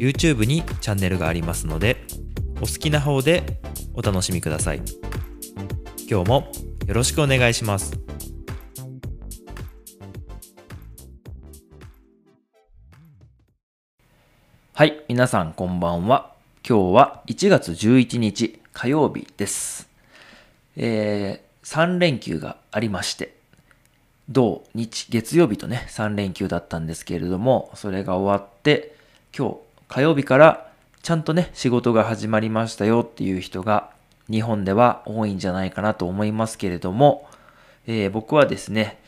YouTube にチャンネルがありますのでお好きな方でお楽しみください今日もよろしくお願いしますはい、皆さんこんばんは。今日は1月11日火曜日です。えー、3連休がありまして、土日月曜日とね、3連休だったんですけれども、それが終わって、今日火曜日からちゃんとね、仕事が始まりましたよっていう人が日本では多いんじゃないかなと思いますけれども、えー僕はですね、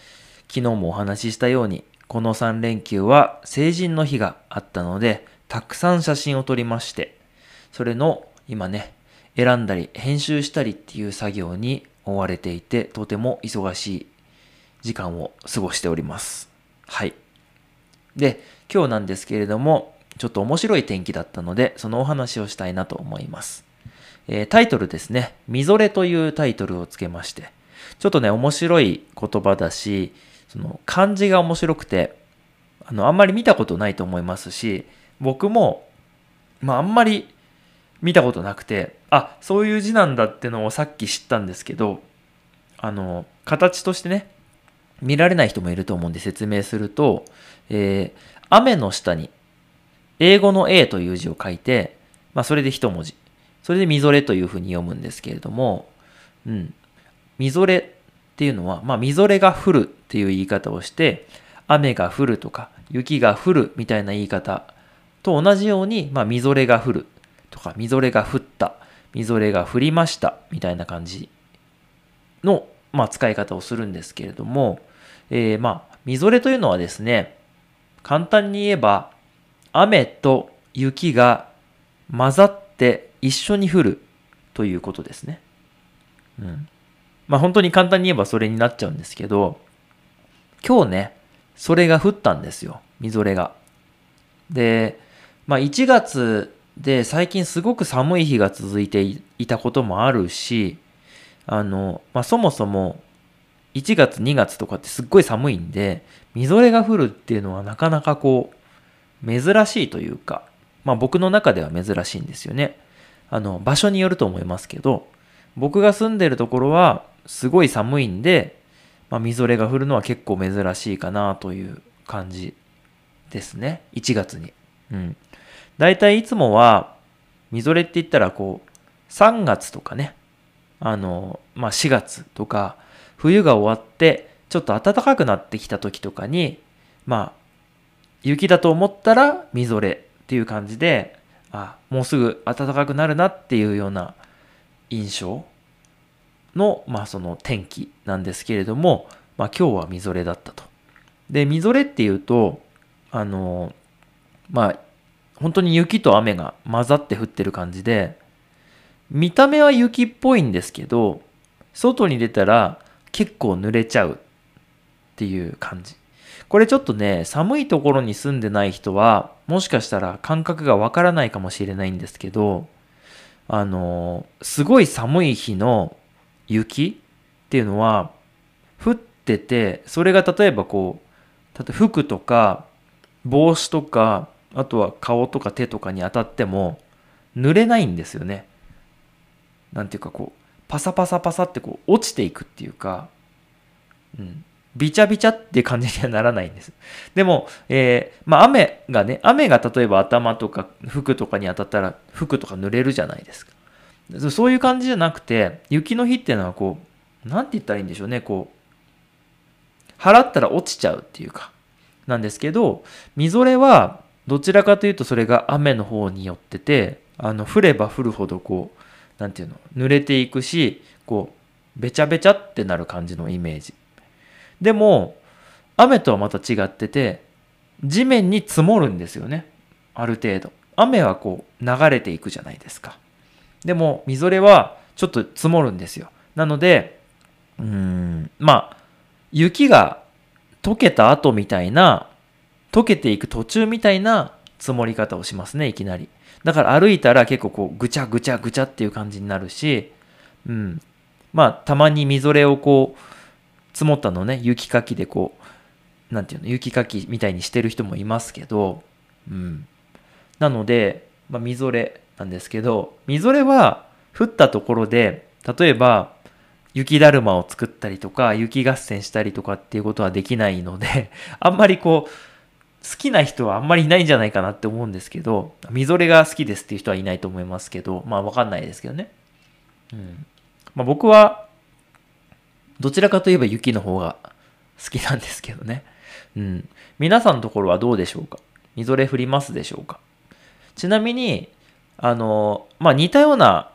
昨日もお話ししたように、この3連休は成人の日があったので、たくさん写真を撮りまして、それの今ね、選んだり編集したりっていう作業に追われていて、とても忙しい時間を過ごしております。はい。で、今日なんですけれども、ちょっと面白い天気だったので、そのお話をしたいなと思います。えータイトルですね、みぞれというタイトルをつけまして、ちょっとね、面白い言葉だし、その漢字が面白くて、あの、あんまり見たことないと思いますし、僕も、まあ、あんまり見たことなくて、あ、そういう字なんだってのをさっき知ったんですけど、あの、形としてね、見られない人もいると思うんで説明すると、えー雨の下に、英語の A という字を書いて、まあ、それで一文字。それでみぞれというふうに読むんですけれども、うん。みぞれっていうのは、まあ、みぞれが降るっていう言い方をして、雨が降るとか、雪が降るみたいな言い方と同じように、まあ、みぞれが降るとか、みぞれが降った、みぞれが降りましたみたいな感じの、まあ、使い方をするんですけれども、えーまあ、みぞれというのはですね、簡単に言えば、雨と雪が混ざって一緒に降るということですね。うん。まあ本当に簡単に言えばそれになっちゃうんですけど、今日ね、それが降ったんですよ。みぞれが。で、まあ1月で最近すごく寒い日が続いていたこともあるし、あの、まあそもそも1月2月とかってすっごい寒いんで、みぞれが降るっていうのはなかなかこう、珍しいというか、まあ僕の中では珍しいんですよね。あの、場所によると思いますけど、僕が住んでるところはすごい寒いんで、まあ、みぞれが降るのは結構珍しいかなという感じですね。1月に。うん。大体いつもは、みぞれって言ったらこう、3月とかね、あの、まあ、4月とか、冬が終わって、ちょっと暖かくなってきた時とかに、まあ、雪だと思ったらみぞれっていう感じで、あ、もうすぐ暖かくなるなっていうような印象の、まあその天気なんですけれども、まあ今日はみぞれだったと。で、みぞれっていうと、あの、まあ、本当に雪と雨が混ざって降ってる感じで、見た目は雪っぽいんですけど、外に出たら結構濡れちゃうっていう感じ。これちょっとね、寒いところに住んでない人は、もしかしたら感覚がわからないかもしれないんですけど、あの、すごい寒い日の雪っていうのは、降ってて、それが例えばこう、例えば服とか、帽子とか、あとは顔とか手とかに当たっても、濡れないんですよね。なんていうかこう、パサパサパサってこう、落ちていくっていうか、うん。びちゃびちゃって感じにはならないんです。でも、えーまあ雨がね、雨が例えば頭とか服とかに当たったら服とか濡れるじゃないですか。そういう感じじゃなくて、雪の日っていうのはこう、なんて言ったらいいんでしょうね、こう、払ったら落ちちゃうっていうか、なんですけど、みぞれはどちらかというとそれが雨の方によってて、あの、降れば降るほどこう、なんていうの、濡れていくし、こう、べちゃべちゃってなる感じのイメージ。でも、雨とはまた違ってて、地面に積もるんですよね。ある程度。雨はこう流れていくじゃないですか。でも、みぞれはちょっと積もるんですよ。なので、うーん、まあ、雪が溶けた後みたいな、溶けていく途中みたいな積もり方をしますね、いきなり。だから歩いたら結構こう、ぐちゃぐちゃぐちゃっていう感じになるし、うん。まあ、たまにみぞれをこう、積もったのね、雪かきでこう、なんていうの、雪かきみたいにしてる人もいますけど、うん。なので、まあ、みぞれなんですけど、みぞれは降ったところで、例えば、雪だるまを作ったりとか、雪合戦したりとかっていうことはできないので、あんまりこう、好きな人はあんまりいないんじゃないかなって思うんですけど、みぞれが好きですっていう人はいないと思いますけど、まあわかんないですけどね。うん。まあ僕は、どちらかといえば雪の方が好きなんですけどね。うん。皆さんのところはどうでしょうか？みぞれ降りますでしょうか？ちなみに、あの、まあ似たような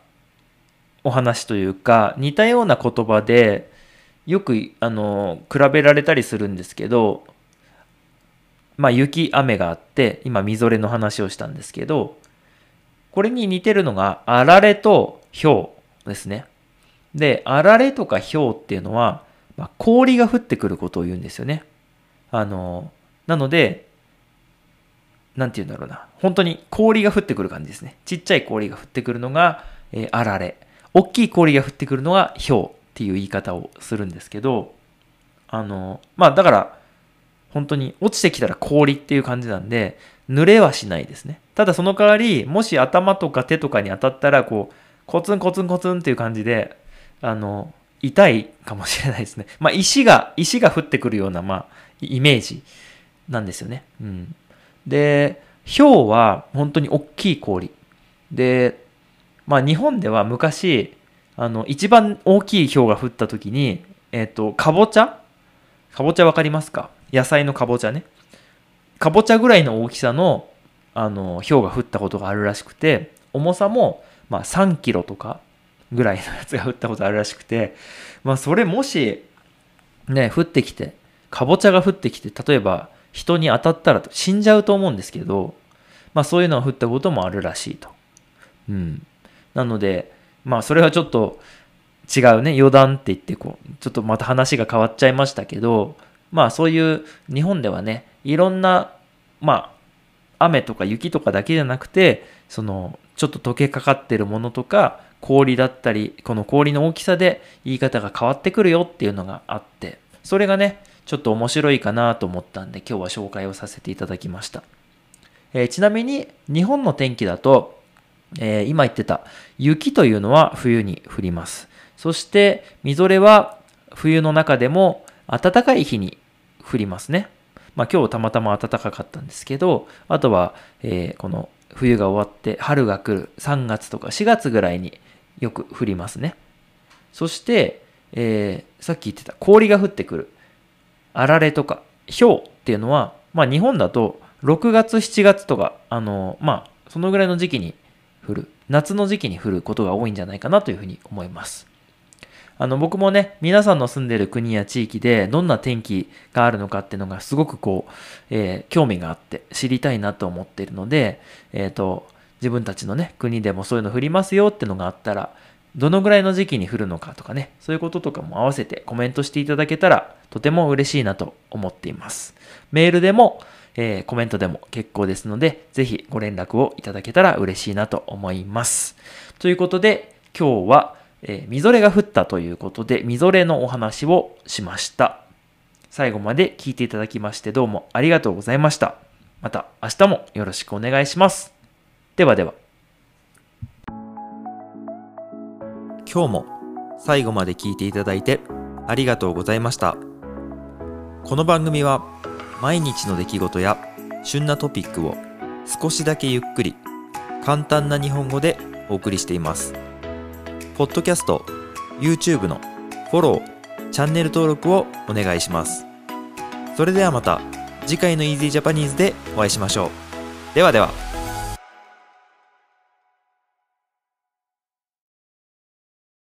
お話というか、似たような言葉で、よく、あの、比べられたりするんですけど、まあ雪、雨があって、今みぞれの話をしたんですけど、これに似てるのが、あられと氷ですね。で、あられとか氷っていうのは、まあ、氷が降ってくることを言うんですよね。あの、なので、なんて言うんだろうな。本当に氷が降ってくる感じですね。ちっちゃい氷が降ってくるのが、えー、あられ。大きい氷が降ってくるのが氷っていう言い方をするんですけど、あの、まあだから、本当に落ちてきたら氷っていう感じなんで、濡れはしないですね。ただその代わり、もし頭とか手とかに当たったら、こう、コツンコツンコツンっていう感じで、あの、痛いかもしれないですね。まあ、石が、石が降ってくるような、まあ、イメージなんですよね。うん。で、氷は本当に大きい氷。で、まあ、日本では昔、あの、一番大きい氷が降った時に、えっ、ー、と、かぼちゃ？かぼちゃわかりますか？野菜のかぼちゃね。かぼちゃぐらいの大きさの、あの、氷が降ったことがあるらしくて、重さも、まあ、3キロとかぐらいのやつが降ったことあるらしくて、まあ、それもし、ね、降ってきて、かぼちゃが降ってきて、例えば人に当たったら死んじゃうと思うんですけど、まあ、そういうのが降ったこともあるらしいと。うん。なので、まあ、それはちょっと違うね、余談って言って、こう、ちょっとまた話が変わっちゃいましたけど、まあそういう日本ではね、いろんな、まあ、雨とか雪とかだけじゃなくて、その、ちょっと溶けかかってるものとか、氷だったり、この氷の大きさで言い方が変わってくるよっていうのがあって、それがね、ちょっと面白いかなと思ったんで、今日は紹介をさせていただきました。えー、ちなみに、日本の天気だと、えー、今言ってた雪というのは冬に降ります。そして、みぞれは冬の中でも暖かい日に降りますね。まあ今日たまたま暖かかったんですけど、あとは、えー、この冬が終わって春が来る3月とか4月ぐらいによく降りますね。そして、えー、さっき言ってた氷が降ってくるあられとか氷っていうのは、まあ日本だと6月7月とか、あの、まあそのぐらいの時期に降る、夏の時期に降ることが多いんじゃないかなというふうに思います。あの、僕もね、皆さんの住んでる国や地域でどんな天気があるのかっていうのがすごくこう、えー、興味があって知りたいなと思っているので、えっ、ー、と、自分たちのね、国でもそういうの降りますよってのがあったら、どのぐらいの時期に降るのかとかね、そういうこととかも合わせてコメントしていただけたらとても嬉しいなと思っています。メールでも、えー、コメントでも結構ですので、ぜひご連絡をいただけたら嬉しいなと思います。ということで、今日はえー、みぞれが降ったということで、みぞれのお話をしました。最後まで聞いていただきましてどうもありがとうございました。また明日もよろしくお願いします。ではでは。今日も最後まで聞いていただいてありがとうございました。この番組は毎日の出来事や旬なトピックを少しだけゆっくり簡単な日本語でお送りしています。ポッドキャスト、YouTube のフォロー、チャンネル登録をお願いします。それではまた次回の Easy Japanese でお会いしましょう。ではでは。